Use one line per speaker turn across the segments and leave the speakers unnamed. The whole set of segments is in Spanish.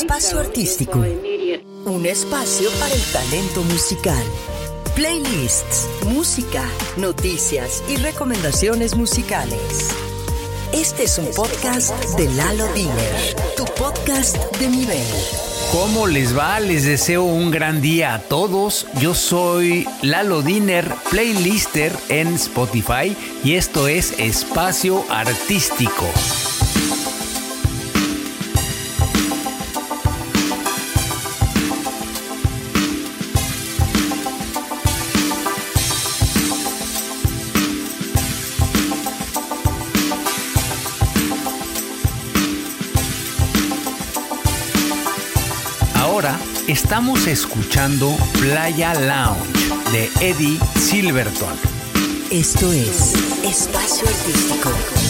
Espacio Artístico. Un espacio para el talento musical. Playlists, música, noticias y recomendaciones musicales. Este es un podcast de Lalo Diner, tu podcast de nivel.
¿Cómo les va? Les deseo un gran día a todos. Yo soy Lalo Diner, playlister en Spotify y esto es Espacio Artístico. Estamos escuchando Playa Lounge de Eddie Silverton.
Esto es Espacio Artístico.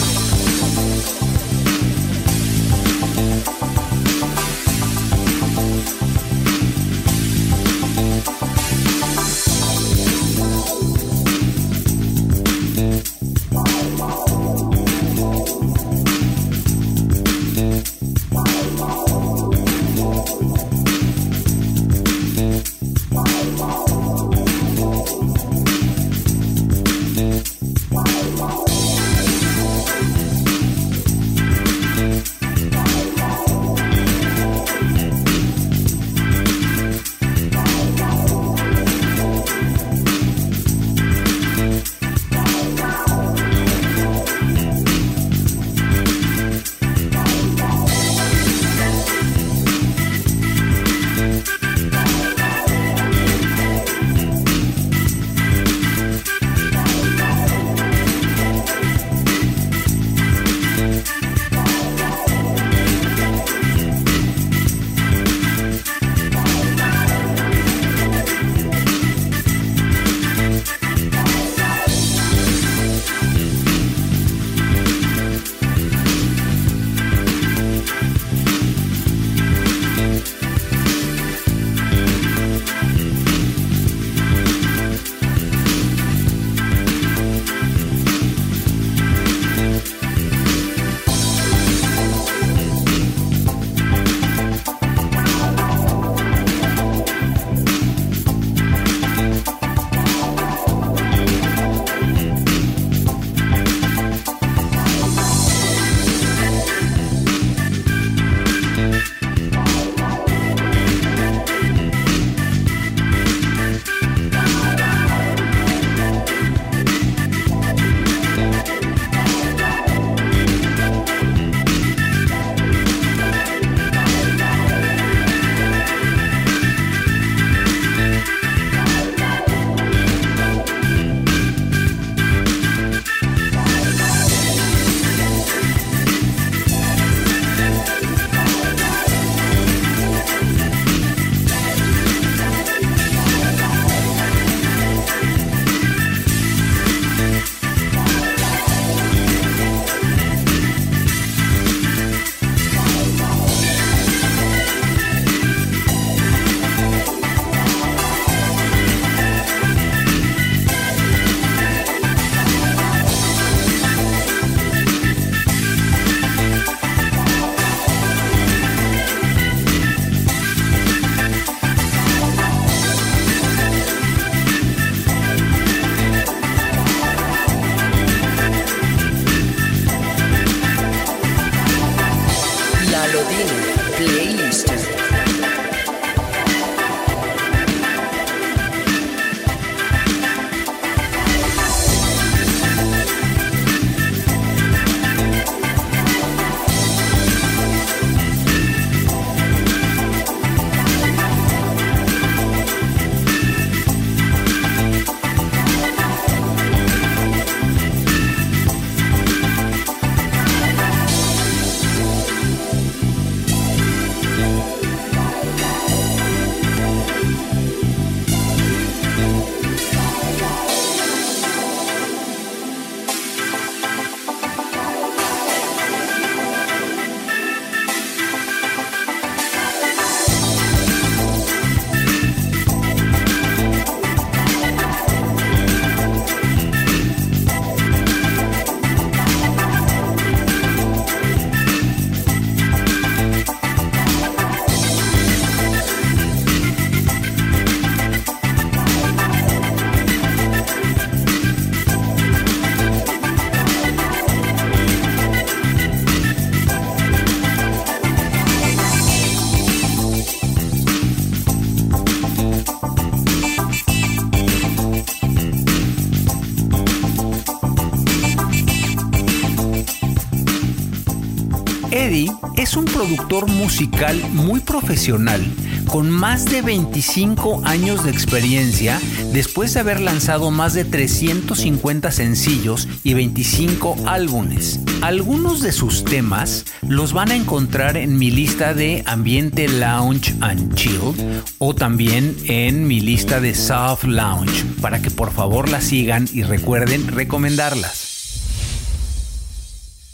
Eddie es un productor musical muy profesional con más de 25 años de experiencia después de haber lanzado más de 350 sencillos y 25 álbumes. Algunos de sus temas los van a encontrar en mi lista de ambiente lounge and chill o también en mi lista de soft lounge para que por favor la sigan y recuerden recomendarlas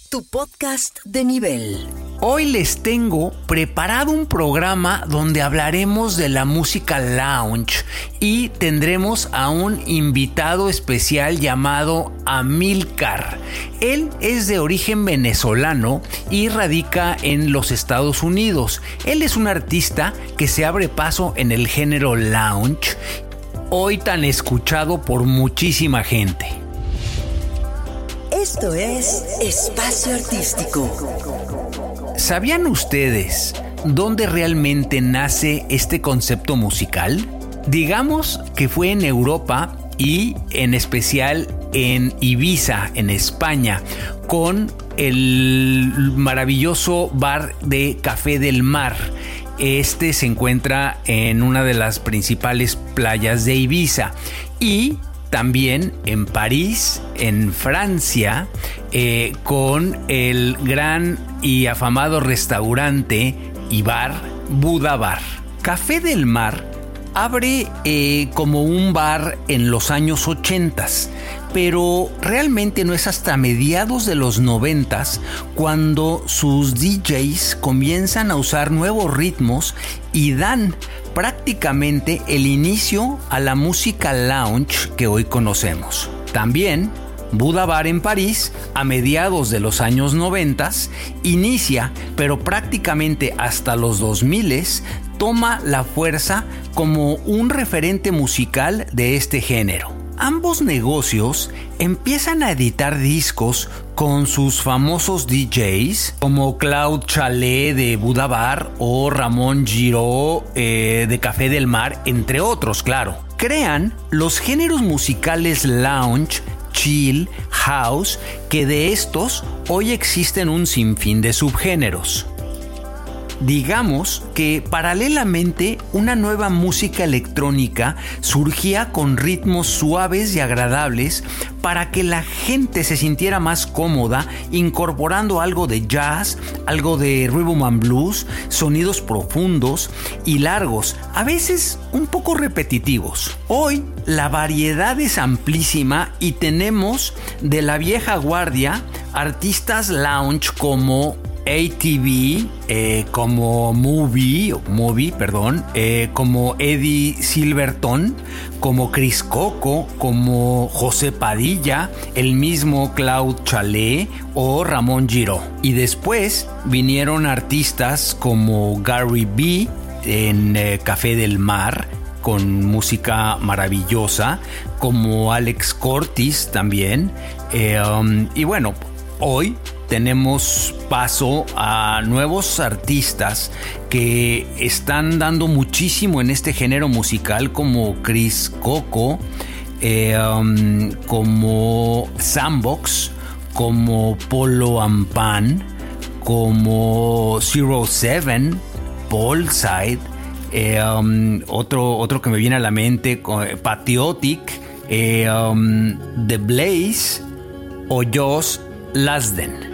tu podcast de nivel.
Hoy les tengo preparado un programa donde hablaremos de la música lounge y tendremos a un invitado especial llamado Amilcar. Él es de origen venezolano y radica en los Estados Unidos. Él es un artista que se abre paso en el género lounge, hoy tan escuchado por muchísima gente.
Esto es Espacio Artístico.
¿Sabían ustedes dónde realmente nace este concepto musical? Digamos que fue en Europa y en especial en Ibiza, en España, con el maravilloso bar de Café del Mar. Este se encuentra en una de las principales playas de Ibiza y también en París, en Francia, eh, con el gran y afamado restaurante y bar Buda Bar. Café del Mar abre eh, como un bar en los años 80, pero realmente no es hasta mediados de los 90 cuando sus DJs comienzan a usar nuevos ritmos y dan prácticamente el inicio a la música lounge que hoy conocemos. También Buda Bar en París, a mediados de los años 90, inicia, pero prácticamente hasta los 2000 toma la fuerza como un referente musical de este género. Ambos negocios empiezan a editar discos con sus famosos DJs como Cloud Chalet de Buda Bar o Ramón Giro eh, de Café del Mar, entre otros, claro. Crean los géneros musicales lounge chill, house, que de estos hoy existen un sinfín de subgéneros. Digamos que paralelamente una nueva música electrónica surgía con ritmos suaves y agradables para que la gente se sintiera más cómoda incorporando algo de jazz, algo de rhythm and blues, sonidos profundos y largos, a veces un poco repetitivos. Hoy la variedad es amplísima y tenemos de la vieja guardia artistas lounge como ATV, eh, como Movie, Movie, perdón, eh, como Eddie Silverton, como Chris Coco, como José Padilla, el mismo Claude Chalet o Ramón Giro. Y después vinieron artistas como Gary B en eh, Café del Mar, con música maravillosa, como Alex Cortis también. Um, y bueno, hoy tenemos paso a nuevos artistas que están dando muchísimo en este género musical como Chris Coco, eh, um, como Sandbox, como Polo Ampan, como Zero Seven, Polside, eh, um, otro, otro que me viene a la mente, Patriotic, eh, um, The Blaze o Joss Lasden.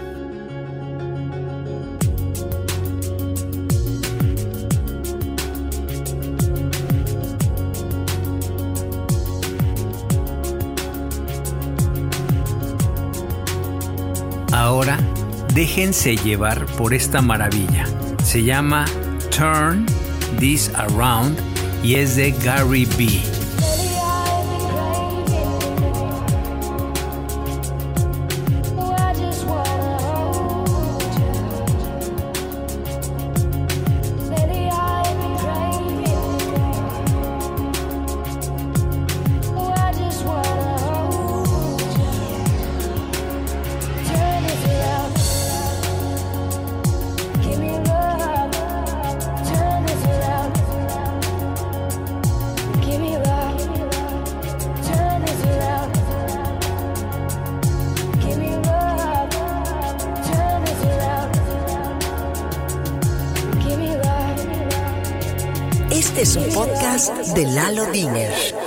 Ahora déjense llevar por esta maravilla. Se llama Turn This Around y es de Gary B.
es un podcast de Lalo Diner.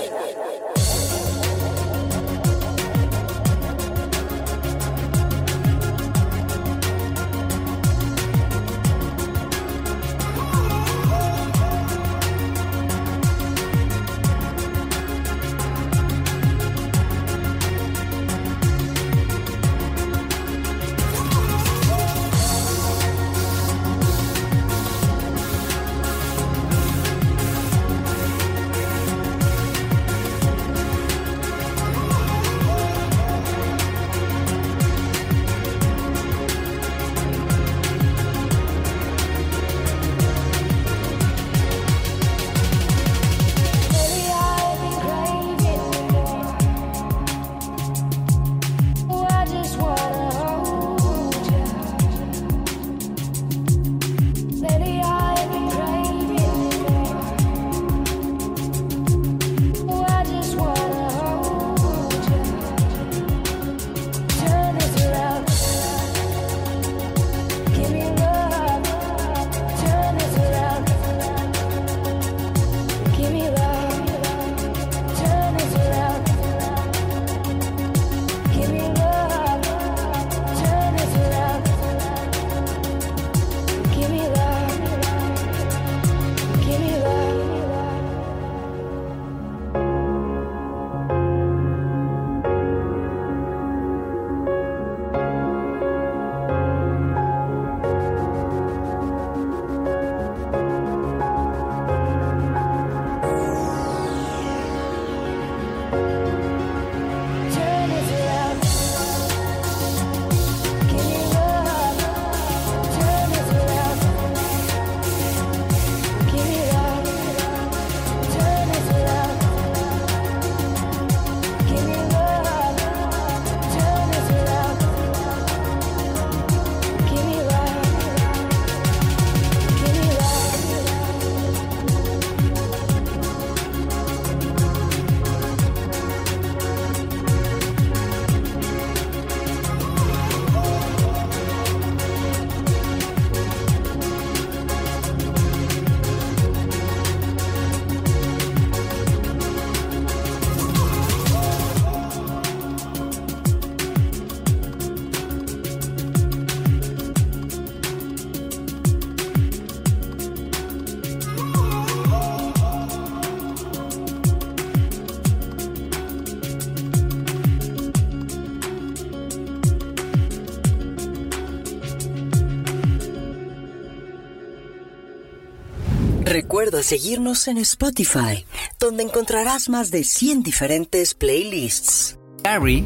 Recuerda seguirnos en Spotify, donde encontrarás más de 100 diferentes playlists.
Gary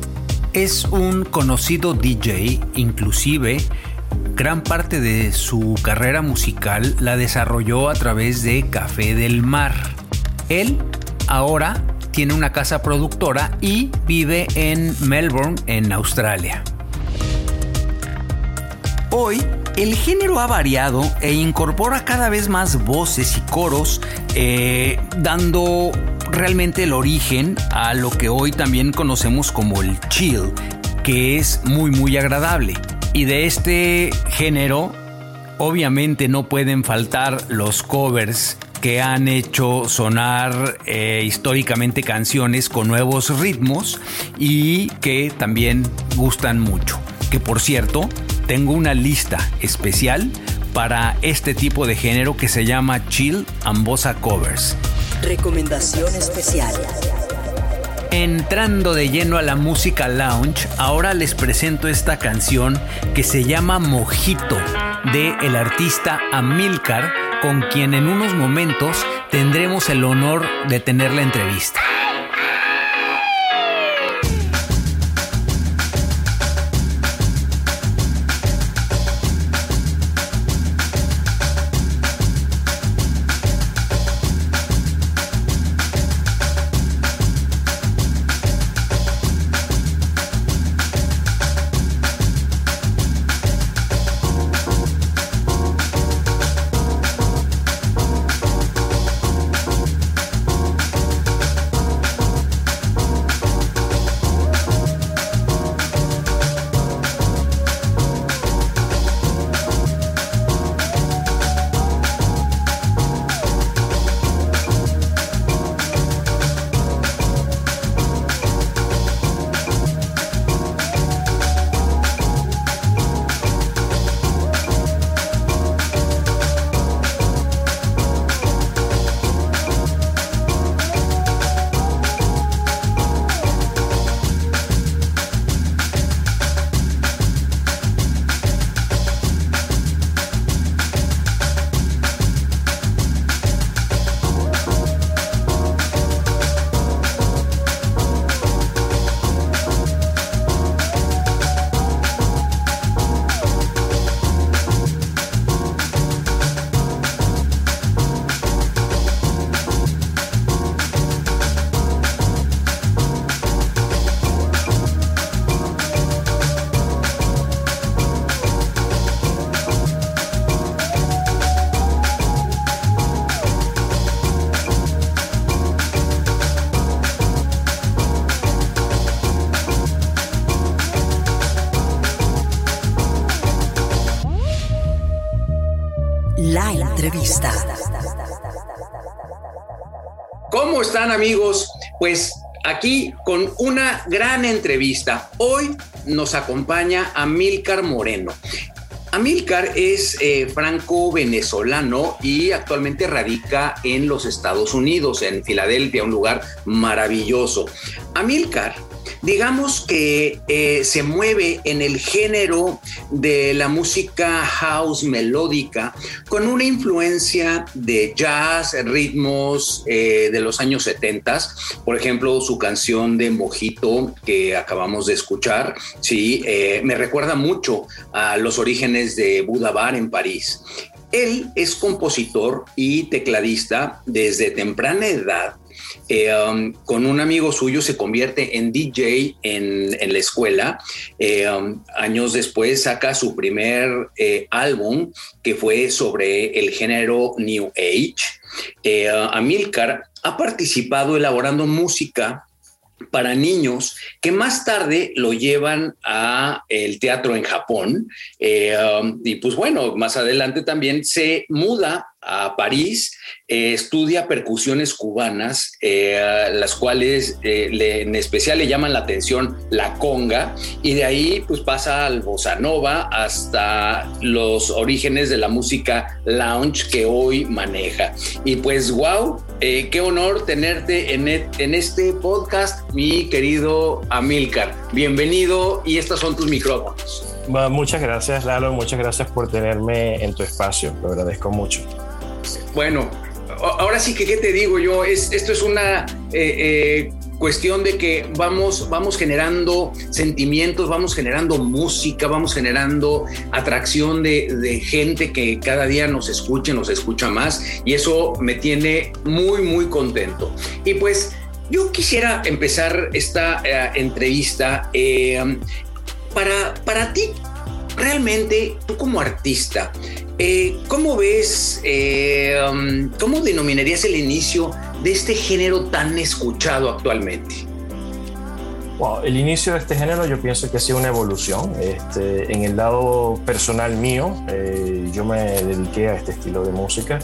es un conocido DJ, inclusive gran parte de su carrera musical la desarrolló a través de Café del Mar. Él ahora tiene una casa productora y vive en Melbourne, en Australia. Hoy el género ha variado e incorpora cada vez más voces y coros, eh, dando realmente el origen a lo que hoy también conocemos como el chill, que es muy muy agradable. Y de este género, obviamente no pueden faltar los covers que han hecho sonar eh, históricamente canciones con nuevos ritmos y que también gustan mucho. Que por cierto, tengo una lista especial para este tipo de género que se llama Chill and Bossa Covers.
Recomendación especial.
Entrando de lleno a la música lounge, ahora les presento esta canción que se llama Mojito de el artista Amilcar, con quien en unos momentos tendremos el honor de tener la entrevista. Amigos? Pues aquí con una gran entrevista. Hoy nos acompaña Amílcar Moreno. Amílcar es eh, franco-venezolano y actualmente radica en los Estados Unidos, en Filadelfia, un lugar maravilloso. Amílcar digamos que eh, se mueve en el género de la música house melódica con una influencia de jazz, ritmos eh, de los años 70, por ejemplo, su canción de Mojito que acabamos de escuchar, sí, eh, me recuerda mucho a los orígenes de Buda Bar en París. Él es compositor y tecladista desde temprana edad eh, um, con un amigo suyo se convierte en DJ en, la escuela. Eh, um, años después saca su primer eh, álbum que fue sobre el género New Age. Amilcar ha participado elaborando música para niños que más tarde lo llevan a el teatro en Japón um, y pues bueno más adelante también se muda a París, eh, estudia percusiones cubanas, eh, las cuales eh, en especial le llaman la atención la conga, y de ahí pues pasa al bossa nova hasta los orígenes de la música lounge que hoy maneja. Y pues wow, qué honor tenerte en, e, en este podcast, mi querido Amilcar. Bienvenido y estos son tus micrófonos.
Muchas gracias, Lalo. Muchas gracias por tenerme en tu espacio. Lo agradezco mucho.
Bueno, ahora sí que, ¿qué te digo yo? Es, esto es una eh, eh, cuestión de que vamos, vamos generando sentimientos, vamos generando música, vamos generando atracción de, gente que cada día nos escuche, nos escucha más y eso me tiene muy, muy contento. Y pues yo quisiera empezar esta eh, entrevista para, para ti, realmente, tú como artista, eh, ¿Cómo ves, eh, um, cómo denominarías el inicio de este género tan escuchado actualmente?
el inicio de este género yo pienso que ha sido una evolución. Este, en el lado personal mío, eh, yo me dediqué a este estilo de música.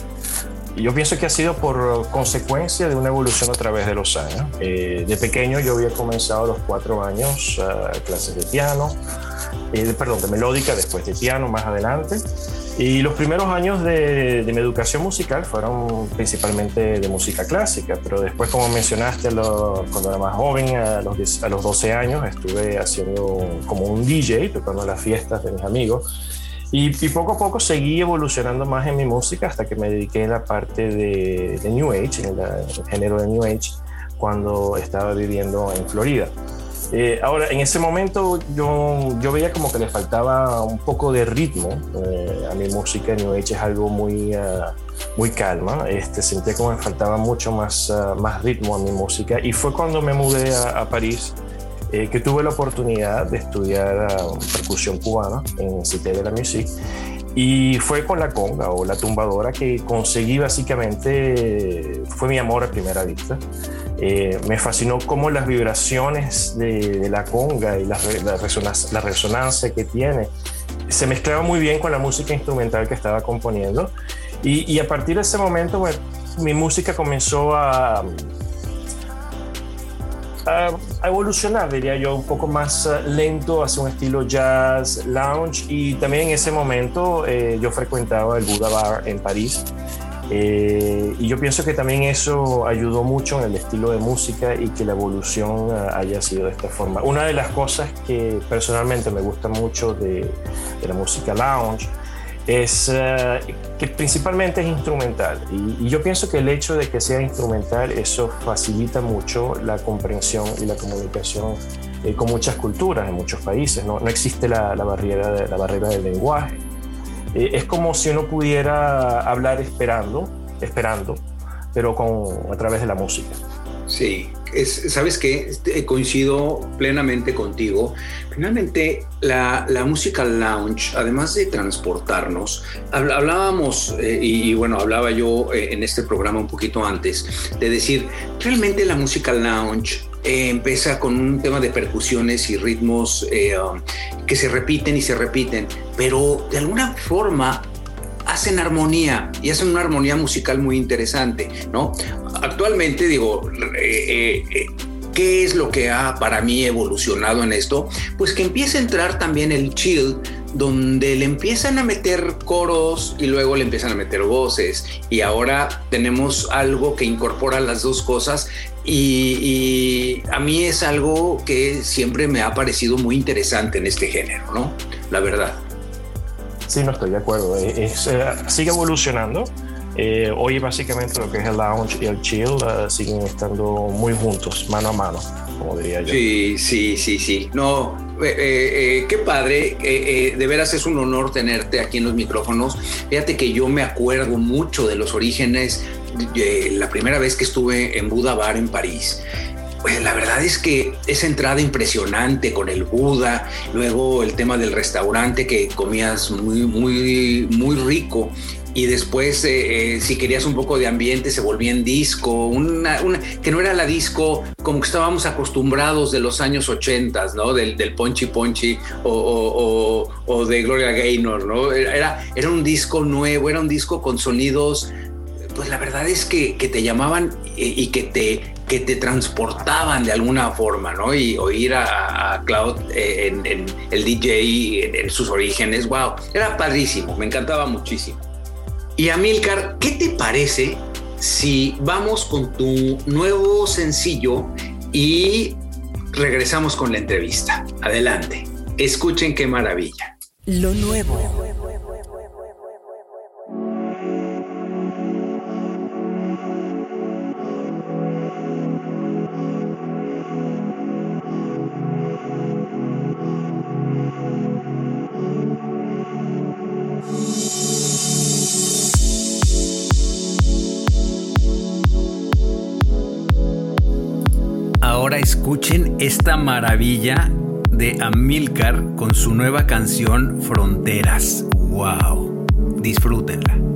Y yo pienso que ha sido por consecuencia de una evolución a través de los años. de pequeño yo había comenzado a los cuatro años clases de piano, perdón, de melódica, después de piano más adelante. Y los primeros años de, mi educación musical fueron principalmente de música clásica, pero después, como mencionaste, cuando era más joven, a los, a los 12 años, estuve haciendo como un DJ, tocando las fiestas de mis amigos. Y, poco a poco seguí evolucionando más en mi música hasta que me dediqué a la parte de, New Age, en el género de New Age, cuando estaba viviendo en Florida. Eh, ahora, en ese momento yo, yo veía como que le faltaba un poco de ritmo. Eh, a mi música New Age es algo muy, uh, muy calma. Este, sentía como me faltaba mucho más, uh, más ritmo a mi música. Y fue cuando me mudé a, a París eh, que tuve la oportunidad de estudiar uh, percusión cubana en Cité de la Musique. Y fue con la conga o la tumbadora que conseguí básicamente, fue mi amor a primera vista. Eh, me fascinó cómo las vibraciones de, la conga y la, resonancia, que tiene se mezclaba muy bien con la música instrumental que estaba componiendo. Y, a partir de ese momento, mi música comenzó a, evolucionar, diría yo, un poco más eh, lento hacia un estilo jazz, lounge. Y también en ese momento eh, yo frecuentaba el Buddha Bar en París eh, y yo pienso que también eso ayudó mucho en el estilo de música y que la evolución eh, haya sido de esta forma. Una de las cosas que personalmente me gusta mucho de, la música lounge es eh, que principalmente es instrumental. Y, yo pienso que el hecho de que sea instrumental, eso facilita mucho la comprensión y la comunicación con muchas culturas en muchos países. No, no existe la, la, barrera la barrera del lenguaje. Eh, es como si uno pudiera hablar esperando, esperando, pero con, a través de la música.
Sí, sabes que este, coincido plenamente contigo. Finalmente, la, música lounge, además de transportarnos, hablábamos, eh, y, bueno, hablaba yo eh, en este programa un poquito antes, de decir, realmente la música lounge eh, empieza con un tema de percusiones y ritmos um, que se repiten y se repiten, pero de alguna forma ha hacen armonía y hacen una armonía musical muy interesante, ¿no? Actualmente, digo, eh, eh, ¿qué es lo que ha para mí evolucionado en esto? Pues que empieza a entrar también el chill donde le empiezan a meter coros y luego le empiezan a meter voces y ahora tenemos algo que incorpora las dos cosas y, a mí es algo que siempre me ha parecido muy interesante en este género, ¿no? La verdad.
Sí, no estoy de acuerdo. Eh, sigue evolucionando. Eh, hoy básicamente lo que es el lounge y el chill eh, siguen estando muy juntos, mano a mano, como diría yo.
Sí, sí, sí, sí. No, qué padre. de veras es un honor tenerte aquí en los micrófonos. Fíjate que yo me acuerdo mucho de los orígenes la primera vez que estuve en Buda Bar en París, pues la verdad es que esa entrada impresionante con el Buda, luego el tema del restaurante que comías muy, muy, muy rico y después eh, eh, si querías un poco de ambiente se volvía en disco, una, que no era la disco como que estábamos acostumbrados de los años 80, ¿no? Del, del Ponchi Ponchi o, o, de Gloria Gaynor, ¿no? Era, era un disco nuevo, era un disco con sonidos pues la verdad es que, te llamaban y, que, te, que te transportaban de alguna forma, ¿no? Y oír a, Cloud eh, en, el DJ en, sus orígenes, wow, era padrísimo, me encantaba muchísimo. Y Amilcar, ¿qué te parece si vamos con tu nuevo sencillo y regresamos con la entrevista? Adelante, escuchen qué maravilla.
Lo nuevo.
Escuchen esta maravilla de Amilcar con su nueva canción Fronteras. ¡Wow! Disfrútenla.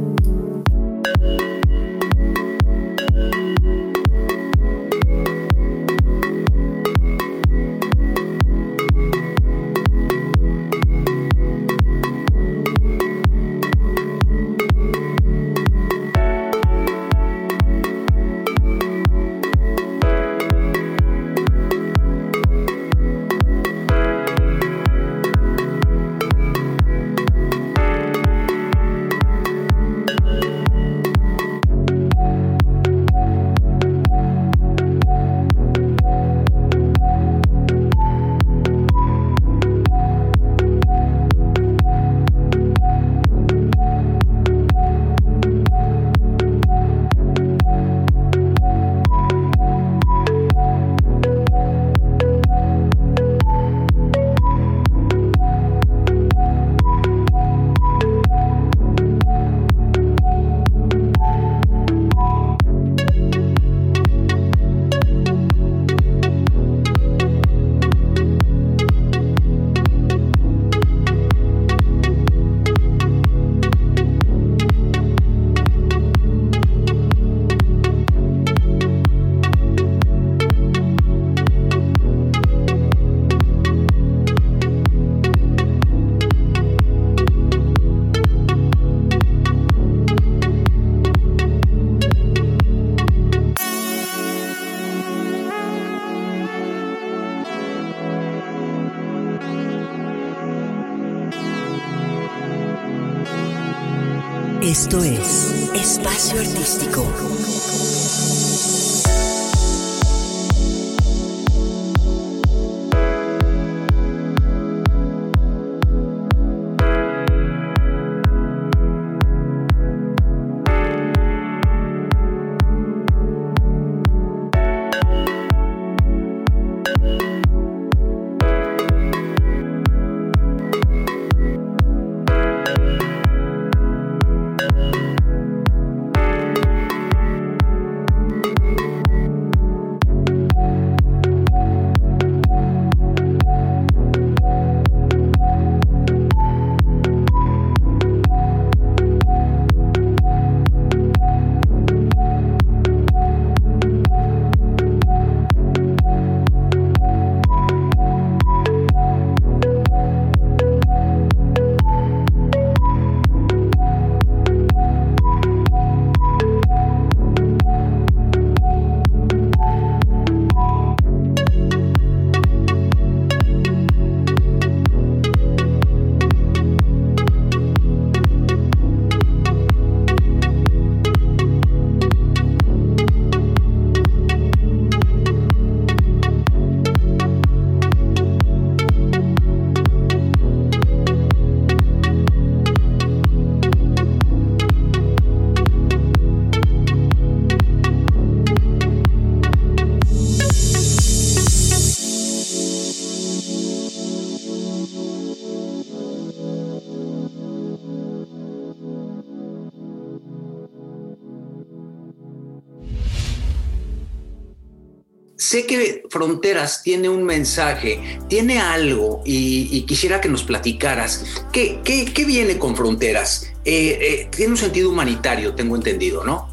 Fronteras tiene un mensaje, tiene algo y, quisiera que nos platicaras. ¿Qué, qué, viene con Fronteras? Eh, eh, tiene un sentido humanitario, tengo entendido, ¿no?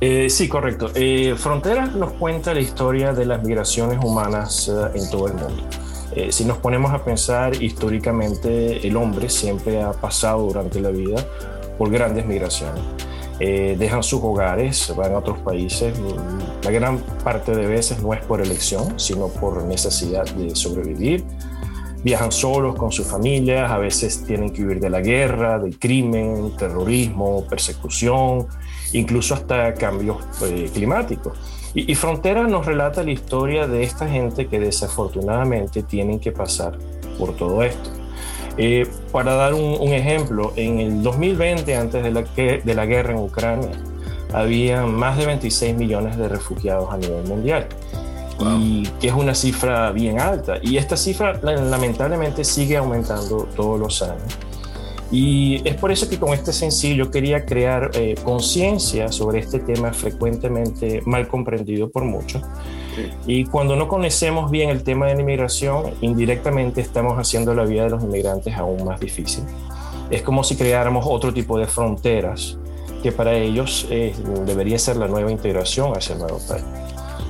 Eh, sí, correcto. Fronteras nos cuenta la historia de las migraciones humanas en todo el mundo. si nos ponemos a pensar históricamente, el hombre siempre ha pasado durante la vida por grandes migraciones. Eh, dejan sus hogares, van a otros países. La gran parte de veces no es por elección, sino por necesidad de sobrevivir. Viajan solos con sus familias, a veces tienen que huir de la guerra, del crimen, terrorismo, persecución, incluso hasta cambios eh, climáticos. Y, y Frontera nos relata la historia de esta gente que desafortunadamente tienen que pasar por todo esto. Eh, para dar un, ejemplo, en el 2020, antes de la, de la guerra en Ucrania, había más de 26 millones de refugiados a nivel mundial. Y que es una cifra bien alta. Y esta cifra lamentablemente sigue aumentando todos los años. Y es por eso que con este sencillo quería crear eh, conciencia sobre este tema frecuentemente mal comprendido por muchos y cuando no conocemos bien el tema de la inmigración, indirectamente estamos haciendo la vida de los inmigrantes aún más difícil. Es como si creáramos otro tipo de fronteras que para ellos eh, debería ser la nueva integración hacia el nuevo país.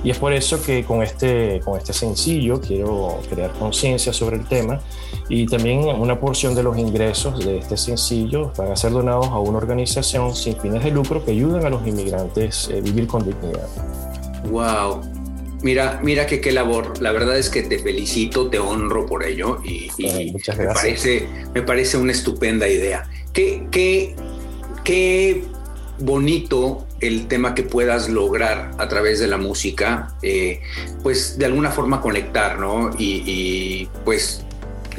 Y es por eso que con este, con este sencillo quiero crear conciencia sobre el tema y también una porción de los ingresos de este sencillo van a ser donados a una organización sin fines de lucro que ayudan a los inmigrantes a vivir con dignidad.
¡Wow! Mira, mira que qué labor. La verdad es que te felicito, te honro por ello y, muchas me, parece, me parece una estupenda idea. Qué, qué, qué bonito el tema que puedas lograr a través de la música, eh, pues de alguna forma conectar, ¿no? Y, y, pues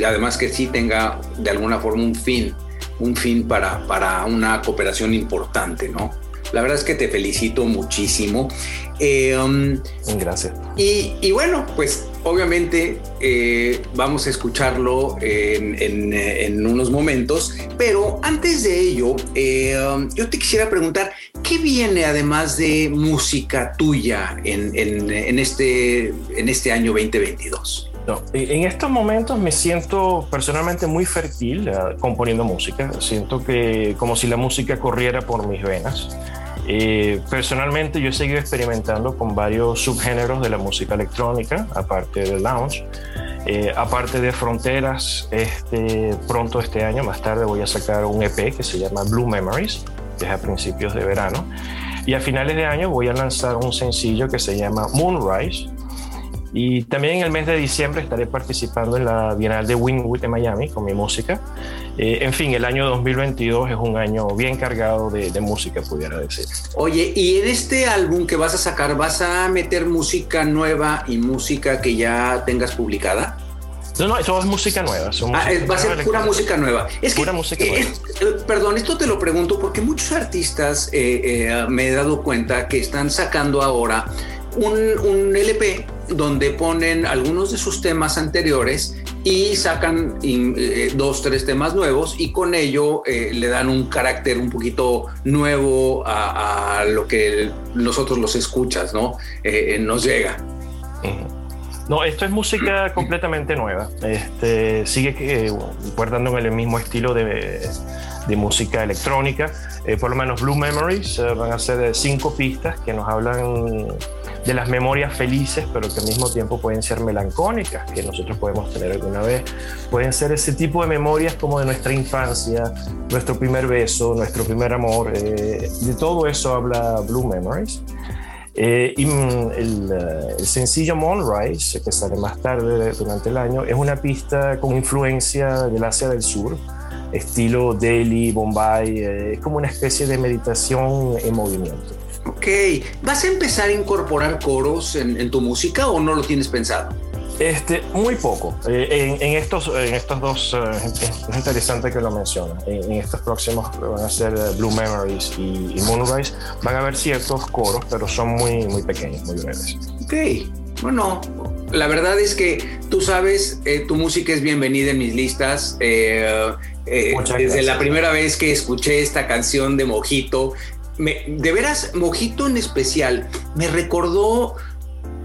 además que sí tenga de alguna forma un fin, un fin para, para una cooperación importante, ¿no? La verdad es que te felicito muchísimo.
Eh, um, Gracias.
Y, bueno, pues obviamente eh, vamos a escucharlo en, unos momentos, pero antes de ello, eh, um, yo te quisiera preguntar, ¿qué viene además de música tuya en, este, en este año 2022?
en estos momentos me siento personalmente muy fértil componiendo música. Siento que como si la música corriera por mis venas. Eh, personalmente yo he seguido experimentando con varios subgéneros de la música electrónica, aparte del lounge. Eh, aparte de Fronteras, este, pronto este año, más tarde, voy a sacar un EP que se llama Blue Memories, que es a principios de verano. Y a finales de año voy a lanzar un sencillo que se llama Moonrise, y también en el mes de diciembre estaré participando en la Bienal de Wynwood de Miami con mi música. Eh, en fin, el año 2022 es un año bien cargado de, de, música, pudiera decir.
Oye, y en este álbum que vas a sacar, ¿vas a meter música nueva y música que ya tengas publicada?
No, no, eso es música nueva.
ah, va a ser pura música nueva. Es pura música nueva. Eh, perdón, esto te lo pregunto porque muchos artistas eh, me he dado cuenta que están sacando ahora un, LP donde ponen algunos de sus temas anteriores y sacan eh, dos, tres temas nuevos y con ello eh, le dan un carácter un poquito nuevo a, lo que nosotros los escuchas, ¿no? Eh, nos llega.
No, esto es música completamente nueva. Este, sigue guardando en el mismo estilo de, de música electrónica. por lo menos Blue Memories van a ser cinco pistas que nos hablan de las memorias felices, pero que al mismo tiempo pueden ser melancólicas, que nosotros podemos tener alguna vez. Pueden ser ese tipo de memorias como de nuestra infancia, nuestro primer beso, nuestro primer amor. Eh, de todo eso habla Blue Memories. Eh, y mm, el, eh, el, sencillo Moonrise, que sale más tarde durante el año, es una pista con influencia del Asia del Sur, estilo Delhi, Bombay, es como una especie de meditación en movimiento.
Ok, ¿vas a empezar a incorporar coros en, tu música o no lo tienes pensado?
Este, muy poco. Eh, en, estos, en estos dos, eh, es interesante que lo mencionas. En, estos próximos van a ser eh, Blue Memories y, Moonrise. Van a haber ciertos coros, pero son muy, muy pequeños, muy breves.
Ok, bueno, la verdad es que tú sabes, tu música es bienvenida en mis listas. desde la primera vez que escuché esta canción de Mojito, de veras, Mojito en especial, me recordó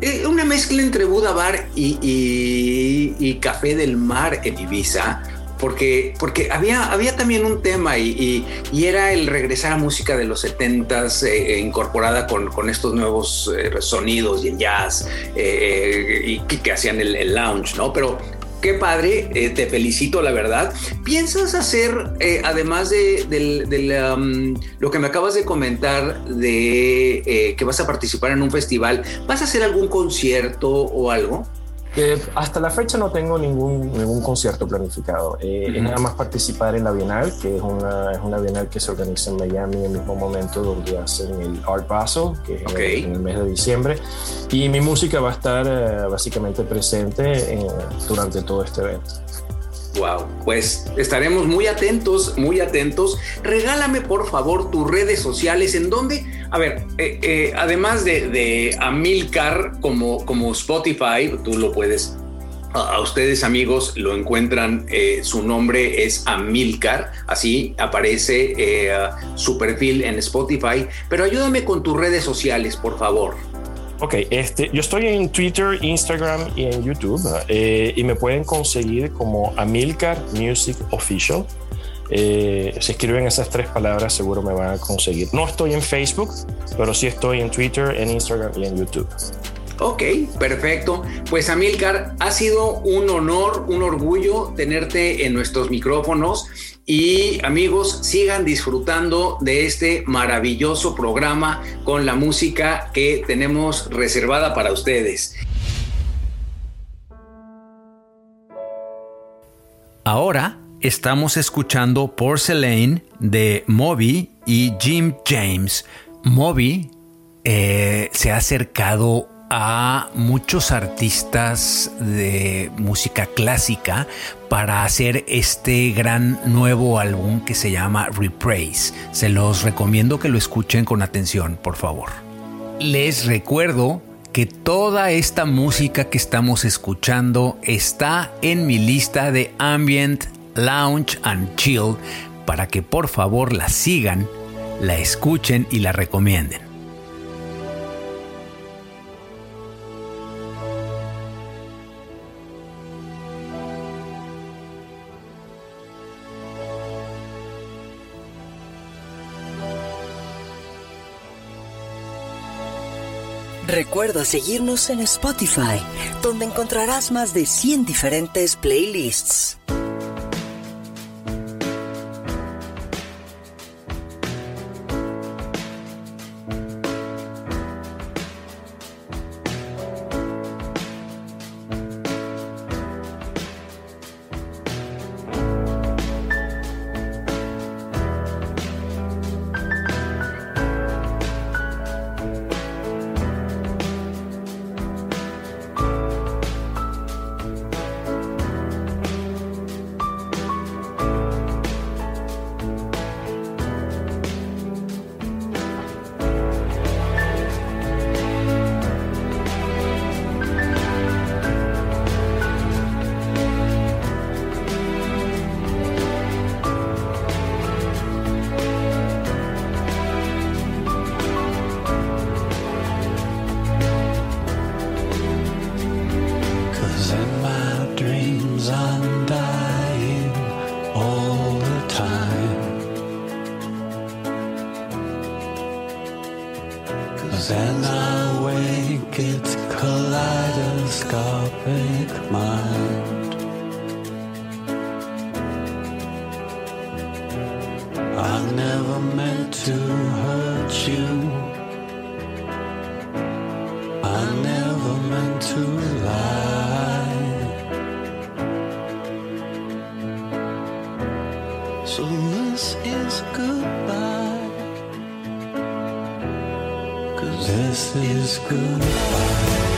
eh, una mezcla entre Buda Bar y, Café del Mar en Ibiza, porque, porque había, había también un tema y, era el regresar a música de los 70s eh, incorporada con, estos nuevos sonidos y el jazz y que, hacían el, el, lounge, ¿no? Pero Qué padre, eh, te felicito, la verdad. ¿Piensas hacer, eh, además de, um, lo que me acabas de comentar, de eh, que vas a participar en un festival, ¿vas a hacer algún concierto o algo?
Hasta la fecha no tengo ningún, ningún concierto planificado. Eh, Es nada más participar en la Bienal, que es una, es una Bienal que se organiza en Miami en el mismo momento donde hacen el Art Basel, que es en, el, mes de diciembre. Y mi música va a estar eh, básicamente presente durante todo este evento.
Wow, pues estaremos muy atentos, muy atentos. Regálame por favor tus redes sociales. En donde, a ver, eh, eh, además de, Amilcar como, como Spotify, tú lo puedes a, ustedes amigos lo encuentran, eh, su nombre es Amilcar, así aparece su perfil en Spotify, pero ayúdame con tus redes sociales, por favor.
Ok, este, yo estoy en Twitter, Instagram y en YouTube eh, y me pueden conseguir como Amilcar Music Official. Eh, si escriben esas tres palabras seguro me van a conseguir. No estoy en Facebook, pero sí estoy en Twitter, en Instagram y en YouTube.
Ok, perfecto. Pues Amilcar, ha sido un honor, un orgullo tenerte en nuestros micrófonos y amigos, sigan disfrutando de este maravilloso programa con la música que tenemos reservada para ustedes.
Ahora estamos escuchando Porcelain de Moby y Jim James. Moby eh, se ha acercado a muchos artistas de música clásica para hacer este gran nuevo álbum que se llama Repraise. Se los recomiendo que lo escuchen con atención, por favor. Les recuerdo que toda esta música que estamos escuchando está en mi lista de Ambient, Lounge and Chill para que por favor la sigan, la escuchen y la recomienden.
Recuerda seguirnos en Spotify, donde encontrarás más de 100 diferentes playlists. to like. So this is goodbye. Cause this is goodbye.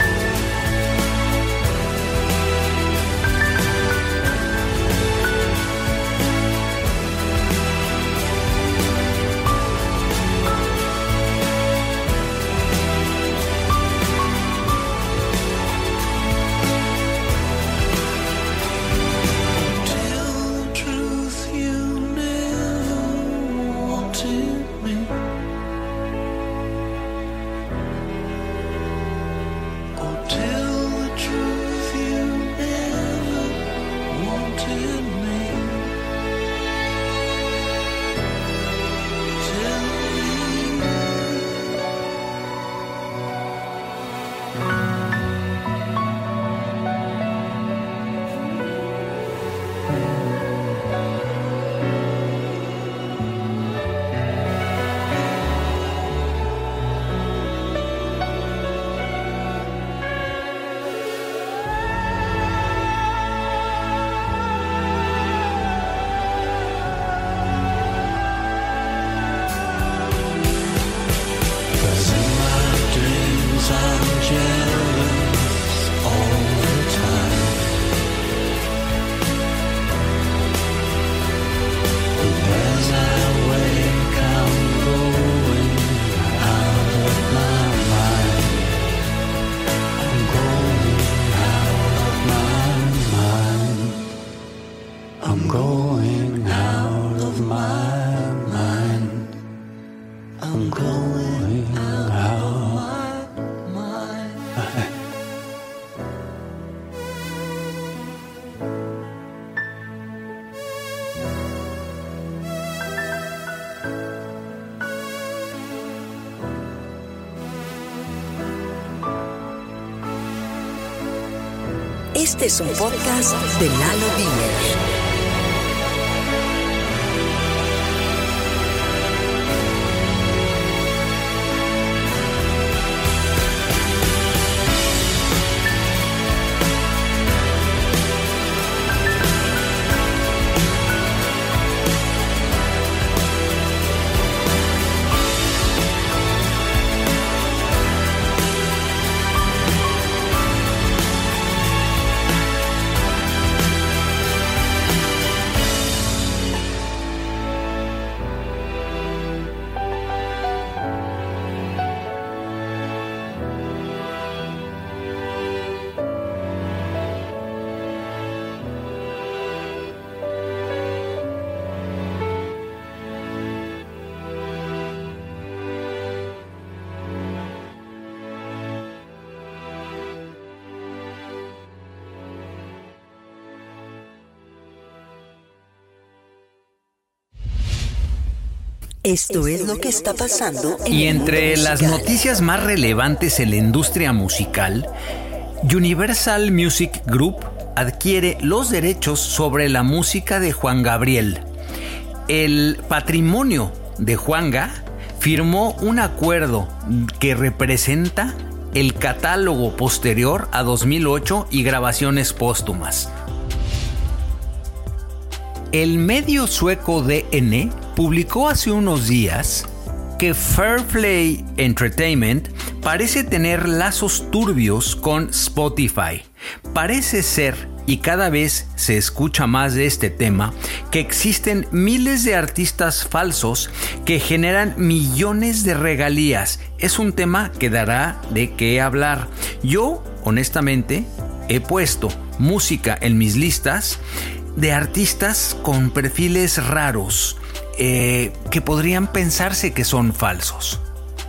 Este es un podcast de Lalo Diner. Esto es lo que está pasando.
En y entre las noticias más relevantes en la industria musical, Universal Music Group adquiere los derechos sobre la música de Juan Gabriel. El patrimonio de Juanga firmó un acuerdo que representa el catálogo posterior a 2008 y grabaciones póstumas. El medio sueco DN publicó hace unos días que Fairplay Entertainment parece tener lazos turbios con Spotify. Parece ser, y cada vez se escucha más de este tema, que existen miles de artistas falsos que generan millones de regalías. Es un tema que dará de qué hablar. Yo, honestamente, he puesto música en mis listas de artistas con perfiles raros eh, que podrían pensarse que son falsos.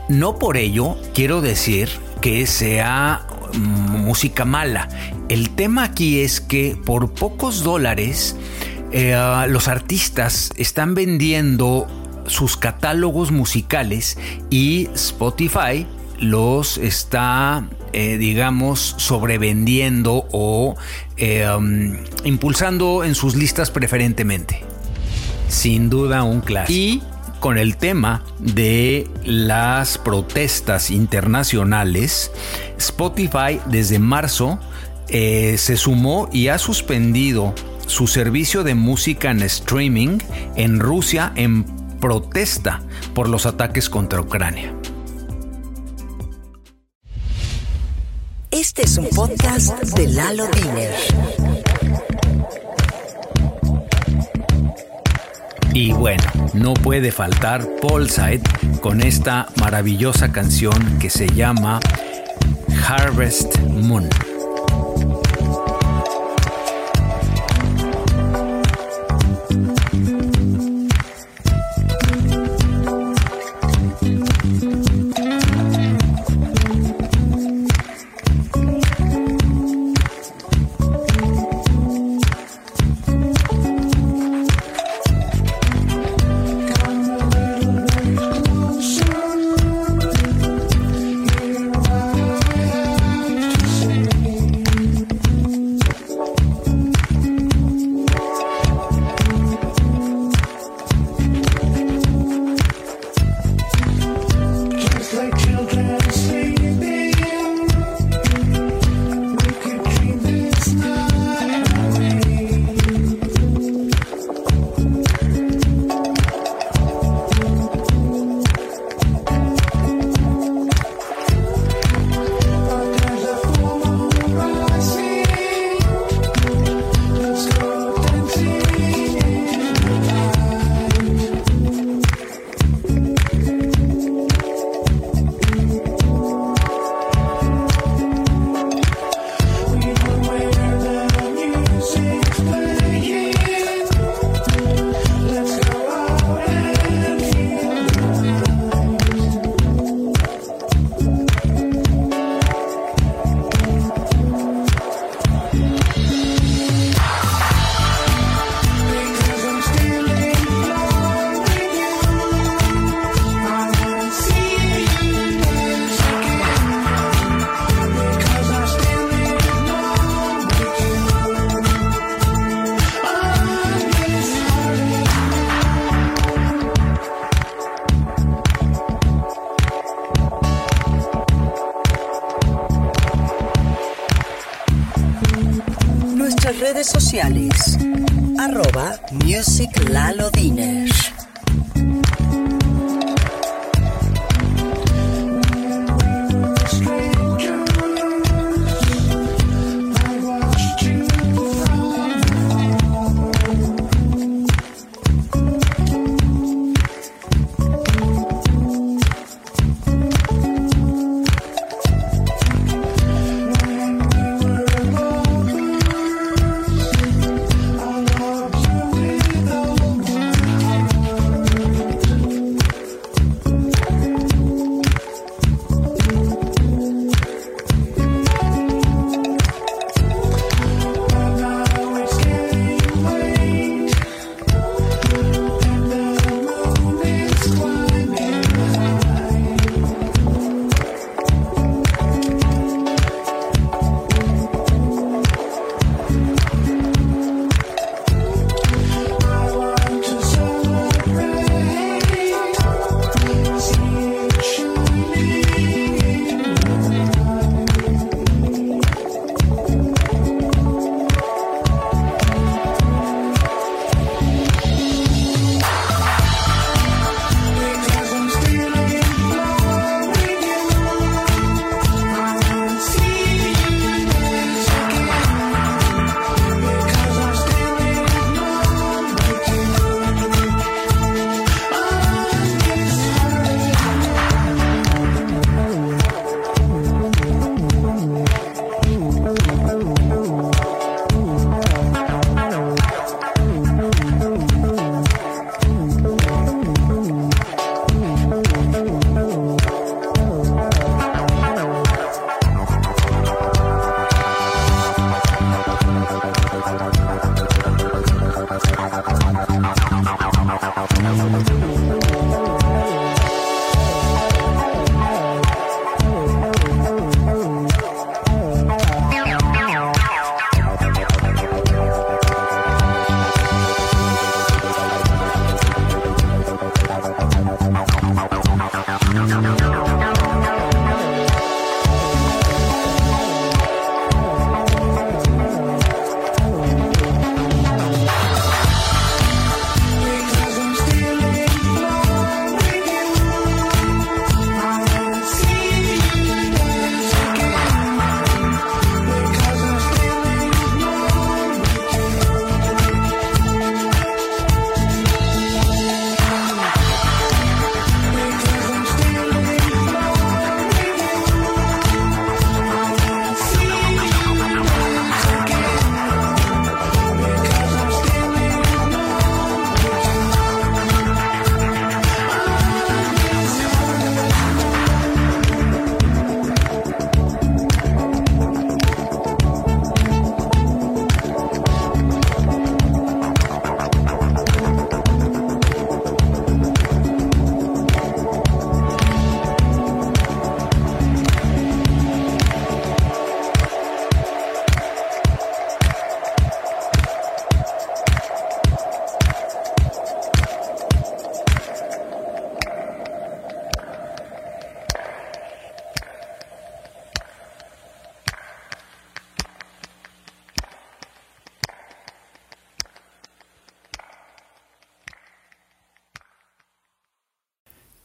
No por ello quiero decir que sea música mala. El tema aquí es que por pocos dólares eh, los artistas están vendiendo sus catálogos musicales y Spotify los está, eh, digamos, sobrevendiendo o um, impulsando en sus listas preferentemente. Sin duda un clásico. Y con el tema de las protestas internacionales, Spotify desde marzo eh, se sumó y ha suspendido su servicio de música en streaming en Rusia en protesta por los ataques contra Ucrania.
Este es un podcast de Lalo Diner.
Y bueno, no puede faltar Paul Side con esta maravillosa canción que se llama Harvest Moon.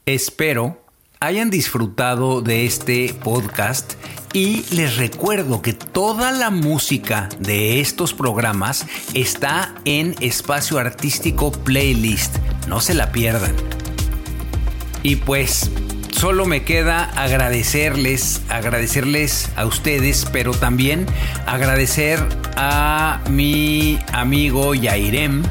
Espero hayan disfrutado de este podcast y les recuerdo que toda la música de estos programas está en Espacio Artístico Playlist. No se la pierdan. Y pues solo me queda agradecerles, agradecerles a ustedes, pero también agradecer a mi amigo Yairem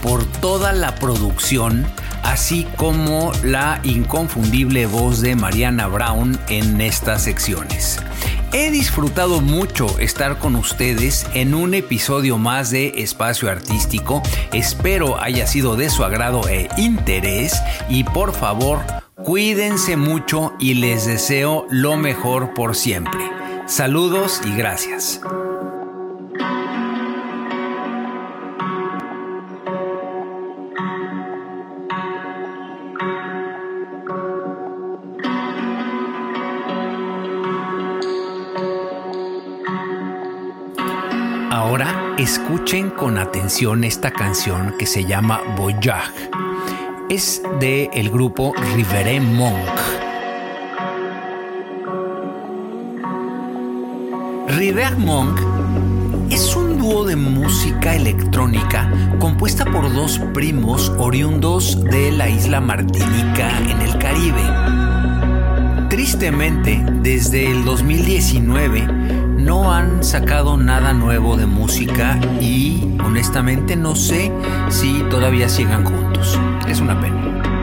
por toda la producción así como la inconfundible voz de Mariana Brown en estas secciones. He disfrutado mucho estar con ustedes en un episodio más de Espacio Artístico. Espero haya sido de su agrado e interés y por favor cuídense mucho y les deseo lo mejor por siempre. Saludos y gracias. Escuchen con atención esta canción que se llama Voyage. Es de el grupo Rivere Monk. Rivere Monk es un dúo de música electrónica compuesta por dos primos oriundos de la isla Martinica en el Caribe. Tristemente, desde el 2019 no han sacado nada nuevo de música y honestamente no sé si todavía sigan juntos. Es una pena.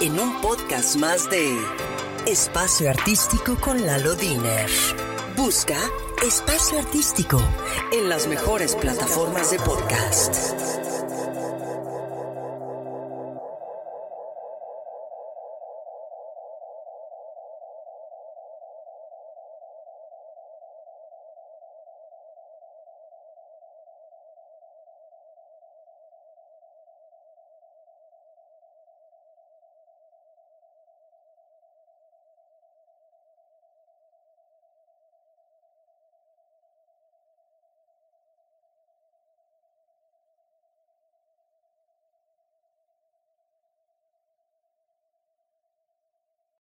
En un podcast más de Espacio Artístico con Lalo Diner. Busca Espacio Artístico en las mejores plataformas de podcast.